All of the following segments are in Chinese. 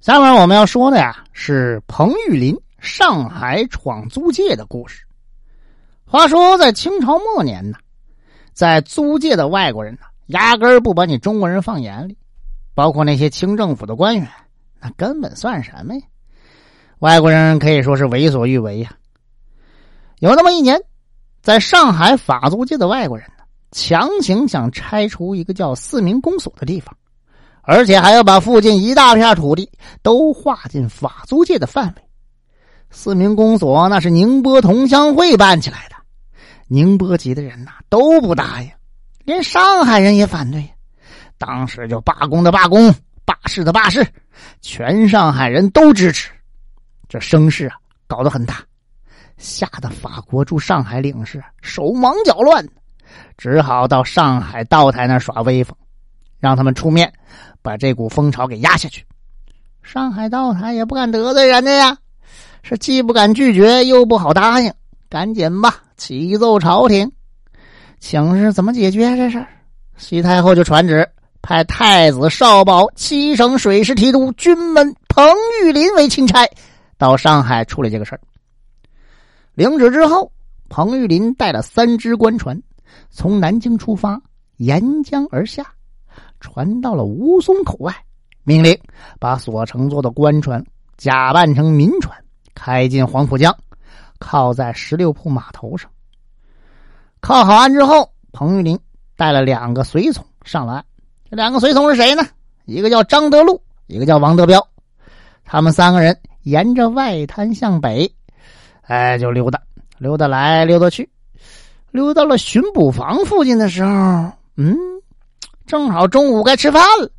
下面我们要说的呀是彭玉麟上海闯租界的故事。话说在清朝末年呢，在租界的外国人呢，压根儿不把你中国人放眼里，包括那些清政府的官员，那根本算什么呀？外国人可以说是为所欲为呀。有那么一年，在上海法租界的外国人呢，强行想拆除一个叫四民公所的地方。而且还要把附近一大片土地都划进法租界的范围。四民公所那是宁波同乡会办起来的，宁波籍的人呐都不答应，连上海人也反对。当时就罢工的罢工，罢市的罢市，全上海人都支持。这声势啊搞得很大，吓得法国驻上海领事手忙脚乱，只好到上海道台那耍威风，让他们出面。把这股风潮给压下去，上海道台也不敢得罪人家呀，是既不敢拒绝，又不好答应，赶紧吧，启奏朝廷，请示怎么解决这事儿。西太后就传旨，派太子少保、七省水师提督、军门彭玉麟为钦差，到上海处理这个事儿。领旨之后，彭玉麟带了三只官船，从南京出发，沿江而下。传到了吴淞口外，命令把所乘坐的官船假扮成民船，开进黄浦江，靠在十六铺码头上。靠好岸之后，彭玉麟带了两个随从上了岸。这两个随从是谁呢？一个叫张德禄，一个叫王德彪。他们三个人沿着外滩向北，哎，就溜达，溜达来，溜达去，溜到了巡捕房附近的时候，嗯。正好中午该吃饭了，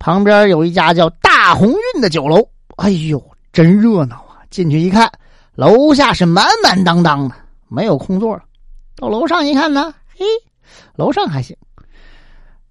旁边有一家叫大鸿运的酒楼。哎呦，真热闹啊！进去一看，楼下是满满当当的，没有空座。到楼上一看呢，嘿，楼上还行。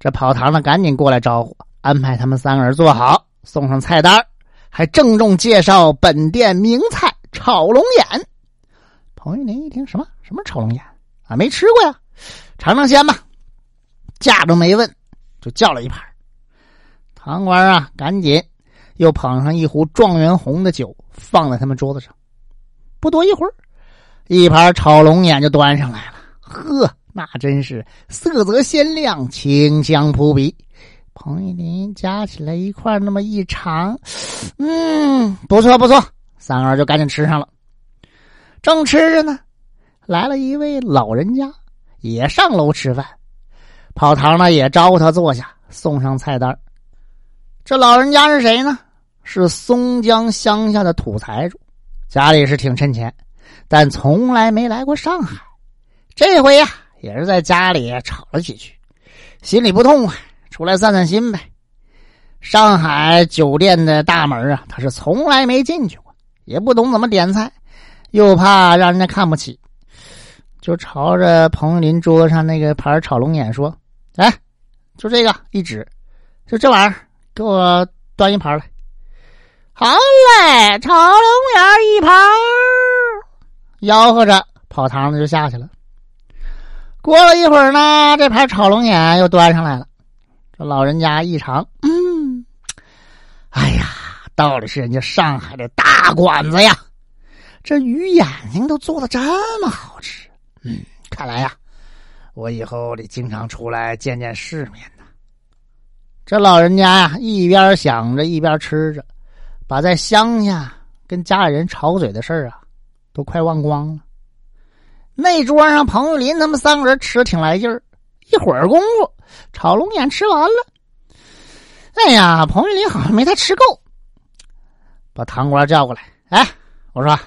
这跑堂的赶紧过来招呼，安排他们三个人坐好，送上菜单，还郑重介绍本店名菜炒龙眼。彭玉林一听，什么什么炒龙眼啊？没吃过呀，尝尝鲜吧。价都没问，就叫了一盘。堂官啊，赶紧又捧上一壶状元红的酒，放在他们桌子上。不多一会儿，一盘炒龙眼就端上来了。呵，那真是色泽鲜亮，清香扑鼻。彭玉林夹起来一块，那么一尝，嗯，不错不错。三儿就赶紧吃上了。正吃着呢，来了一位老人家，也上楼吃饭。跑堂呢也招呼他坐下，送上菜单。这老人家是谁呢？是松江乡下的土财主，家里是挺趁钱，但从来没来过上海。这回呀，也是在家里吵了几句，心里不痛快，出来散散心呗。上海酒店的大门啊，他是从来没进去过，也不懂怎么点菜，又怕让人家看不起，就朝着彭林桌上那个盘炒龙眼说。哎，就这个一指，就这玩意儿，给我端一盘来。好嘞，炒龙眼一盘。吆喝着，跑堂子就下去了。过了一会儿呢，这盘炒龙眼又端上来了。这老人家一尝，嗯，哎呀，到底是人家上海的大馆子呀！这鱼眼睛都做的这么好吃，嗯，看来呀。我以后得经常出来见见世面呐。这老人家呀，一边想着一边吃着，把在乡下跟家里人吵嘴的事儿啊，都快忘光了。那桌上，彭玉林他们三个人吃挺来劲儿，一会儿功夫，炒龙眼吃完了。哎呀，彭玉林好像没太吃够，把堂官叫过来，哎，我说，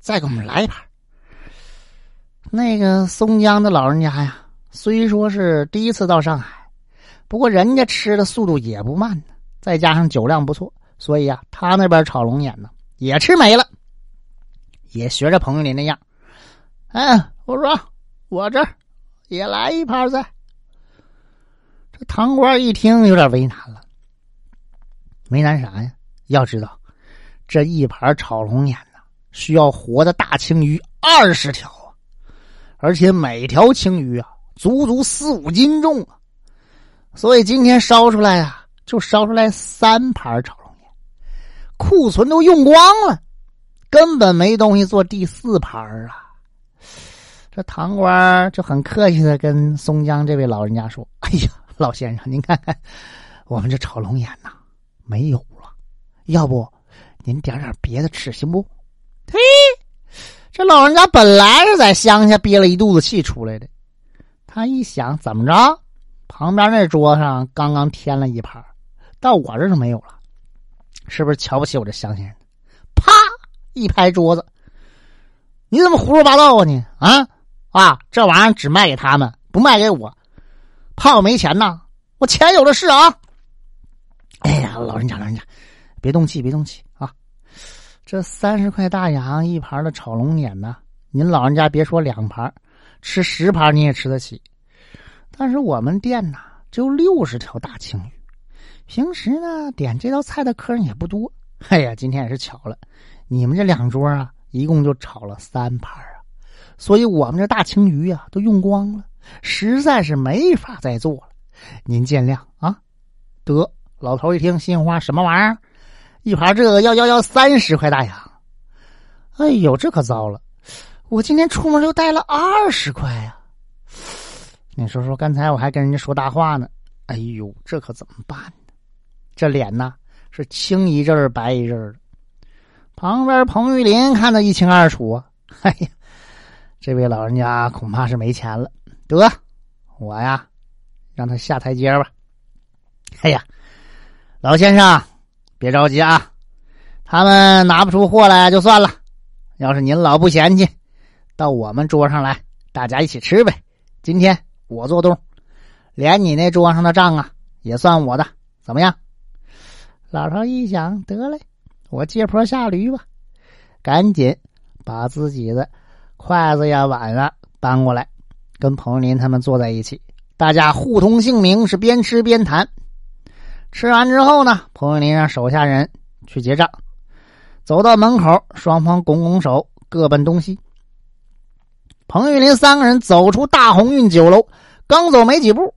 再给我们来一盘。那个松江的老人家呀。虽说是第一次到上海，不过人家吃的速度也不慢呢。再加上酒量不错，所以啊，他那边炒龙眼呢也吃没了，也学着彭玉林那样。嗯，我说我这也来一盘子。这唐官一听有点为难了，为难啥呀？要知道这一盘炒龙眼呢，需要活的大青鱼二十条啊，而且每条青鱼啊。足足四五斤重啊！所以今天烧出来啊，就烧出来三盘炒龙眼，库存都用光了，根本没东西做第四盘啊。这堂官就很客气的跟松江这位老人家说：“哎呀，老先生，您看看我们这炒龙眼呐，没有了，要不您点点别的吃行不？”嘿，这老人家本来是在乡下憋了一肚子气出来的，他一想，怎么着？旁边那桌上刚刚添了一盘，到我这就没有了，是不是瞧不起我这乡下人？啪一拍桌子，你怎么胡说八道啊你啊啊！这玩意儿只卖给他们，不卖给我，怕我没钱呐？我钱有的是啊！哎呀，老人家老人家，别动气别动气啊！这三十块大洋一盘的炒龙眼呢，您老人家别说两盘，吃十盘你也吃得起。但是我们店呐，只有六十条大青鱼，平时呢点这道菜的客人也不多。哎呀，今天也是巧了，你们这两桌啊，一共就炒了三盘啊，所以我们这大青鱼呀都用光了，实在是没法再做了，您见谅啊。得，老头一听心花，什么玩意儿？一盘这个要要要三十块大洋？哎呦，这可糟了，我今天出门就带了二十块呀。你说说，刚才我还跟人家说大话呢，哎呦，这可怎么办呢？这脸呐是青一阵儿白一阵儿的。旁边彭玉林看得一清二楚啊，哎呀，这位老人家恐怕是没钱了。得，我呀让他下台阶吧。哎呀，老先生别着急啊，他们拿不出货来就算了，要是您老不嫌弃，到我们桌上来，大家一起吃呗。今天。我做东，连你那桌上的账啊，也算我的，怎么样？老头一想，得嘞，我借坡下驴吧，赶紧把自己的筷子呀、碗啊搬过来，跟彭玉林他们坐在一起，大家互通姓名，是边吃边谈。吃完之后呢，彭玉林让手下人去结账，走到门口，双方拱拱手，各奔东西。彭玉林三个人走出大鸿运酒楼，刚走没几步，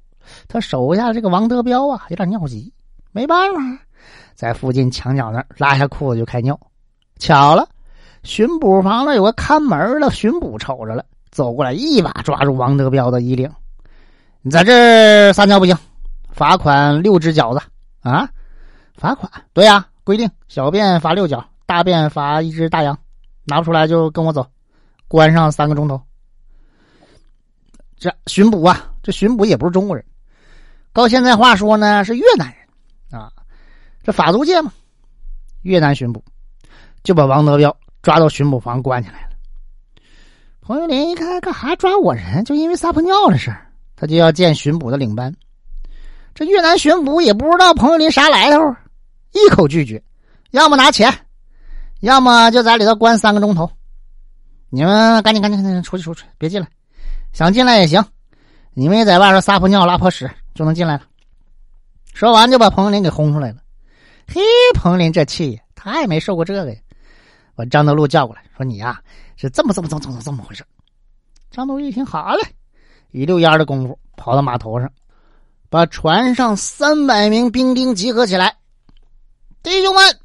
他手下这个王德彪啊，有点尿急，没办法，在附近墙角那儿拉下裤子就开尿。巧了，巡捕房那有个看门的巡捕瞅着了，走过来一把抓住王德彪的衣领：“你在这撒尿不行，罚款六只饺子啊！罚款？对呀，规定小便罚六角，大便罚一只大洋，拿不出来就跟我走，关上三个钟头。”这巡捕啊，这巡捕也不是中国人，到现在话说呢是越南人啊。这法租界嘛，越南巡捕就把王德彪抓到巡捕房关起来了。彭玉林一看，干哈抓我人？就因为撒泡尿的事儿，他就要见巡捕的领班。这越南巡捕也不知道彭玉林啥来头，一口拒绝，要么拿钱，要么就在里头关三个钟头。你们赶紧赶紧赶紧出去出去，别进来。想进来也行，你们也在外边撒泡尿、拉泡屎就能进来了。说完就把彭林给轰出来了。嘿，彭林这气，他也没受过这个呀。把张德禄叫过来，说：“你呀是这么这么这么这么这么回事。”张德禄一听，好嘞，一溜烟的功夫跑到码头上，把船上三百名兵丁集合起来。弟兄们，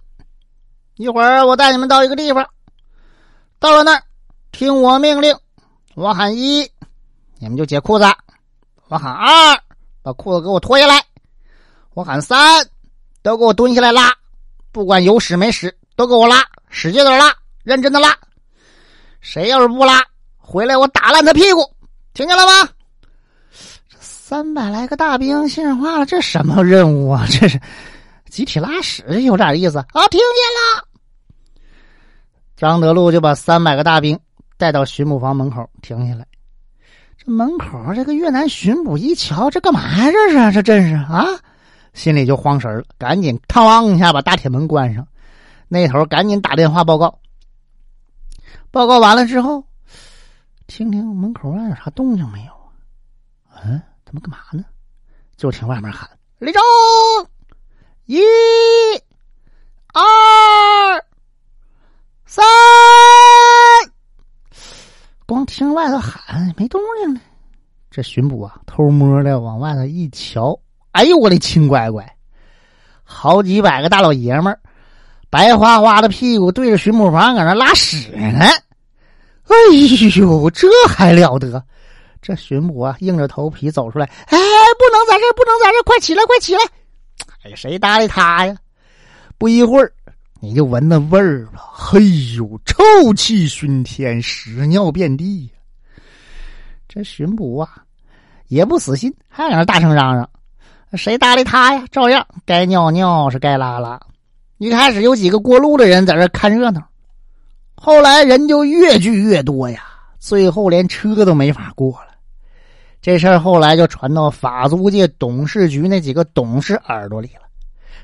一会儿我带你们到一个地方，到了那儿听我命令，我喊一。你们就解裤子，我喊二，把裤子给我脱下来；我喊三，都给我蹲下来拉，不管有屎没屎，都给我拉，使劲的拉，认真的拉。谁要是不拉，回来我打烂他屁股，听见了吗？这三百来个大兵信上话了，这什么任务啊？这是集体拉屎，有点意思啊！听见了。张德禄就把三百个大兵带到巡捕房门口停下来。门口这个越南巡捕一瞧，这干嘛？这是这真是啊，心里就慌神了，赶紧嘡一下把大铁门关上。那头赶紧打电话报告。报告完了之后，听听门口外有啥动静没有啊？嗯，他们干嘛呢？就听外面喊：“立正，一、二、三。”听外头喊没动静了，这巡捕啊偷摸的往外头一瞧，哎呦我的亲乖乖，好几百个大老爷们儿白花花的屁股对着巡捕房搁那拉屎呢。哎呦，这还了得！这巡捕啊，硬着头皮走出来，哎，不能在这不能在这快起来，快起来！哎，谁搭理他呀？不一会儿，你就闻那味儿吧。嘿呦，臭气熏天，屎尿遍地呀。这巡捕啊，也不死心，还搁那大声嚷嚷：“谁搭理他呀？照样该尿尿是该拉拉。”一开始有几个过路的人在这看热闹，后来人就越聚越多呀，最后连车都没法过了。这事儿后来就传到法租界董事局那几个董事耳朵里了。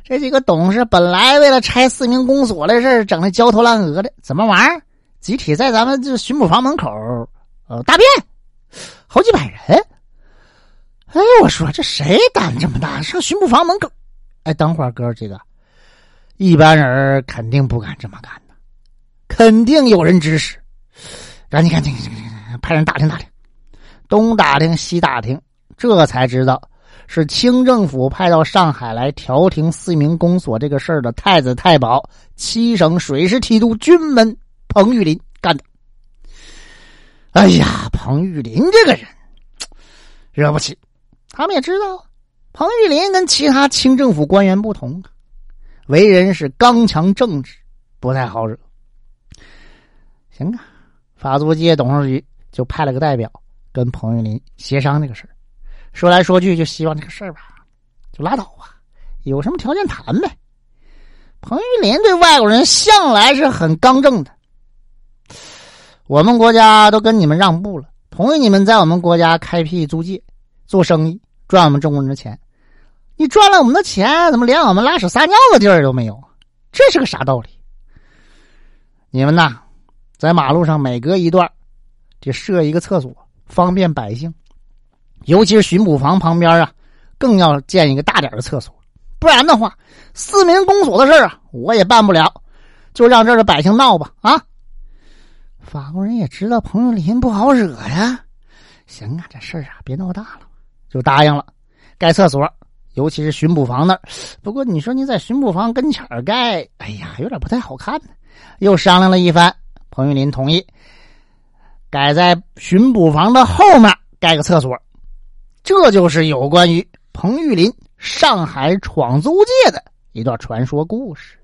这几个董事本来为了拆四名公所的事整的焦头烂额的，怎么玩？集体在咱们这巡捕房门口，呃，大便，好几百人。哎，我说这谁胆这么大，上巡捕房门口？哎，等会儿哥几个，一般人肯定不敢这么干的，肯定有人指使。赶紧赶紧，派人打听打听。东打听西打听，这才知道是清政府派到上海来调停四民公所这个事儿的太子太保、七省水师提督军门彭玉林干的。哎呀，彭玉林这个人惹不起。他们也知道，彭玉林跟其他清政府官员不同，为人是刚强正直，不太好惹。行啊，法租界董事局就派了个代表。跟彭玉林协商这个事儿说来说去就希望这个事儿吧，就拉倒吧，有什么条件谈呗。彭玉林对外国人向来是很刚正的，我们国家都跟你们让步了，同意你们在我们国家开辟租界做生意，赚我们中国人的钱。你赚了我们的钱，怎么连我们拉屎撒尿的地儿都没有？这是个啥道理？你们呐，在马路上每隔一段就设一个厕所。方便百姓，尤其是巡捕房旁边啊，更要建一个大点的厕所。不然的话，四民公所的事啊，我也办不了。就让这儿的百姓闹吧。啊，法国人也知道彭玉林不好惹呀。行啊，这事儿啊，别闹大了，就答应了。盖厕所，尤其是巡捕房那儿。不过你说你在巡捕房跟前盖，哎呀，有点不太好看呢。又商量了一番，彭玉林同意。改在巡捕房的后面盖个厕所，这就是有关于彭玉林上海闯租界的一段传说故事。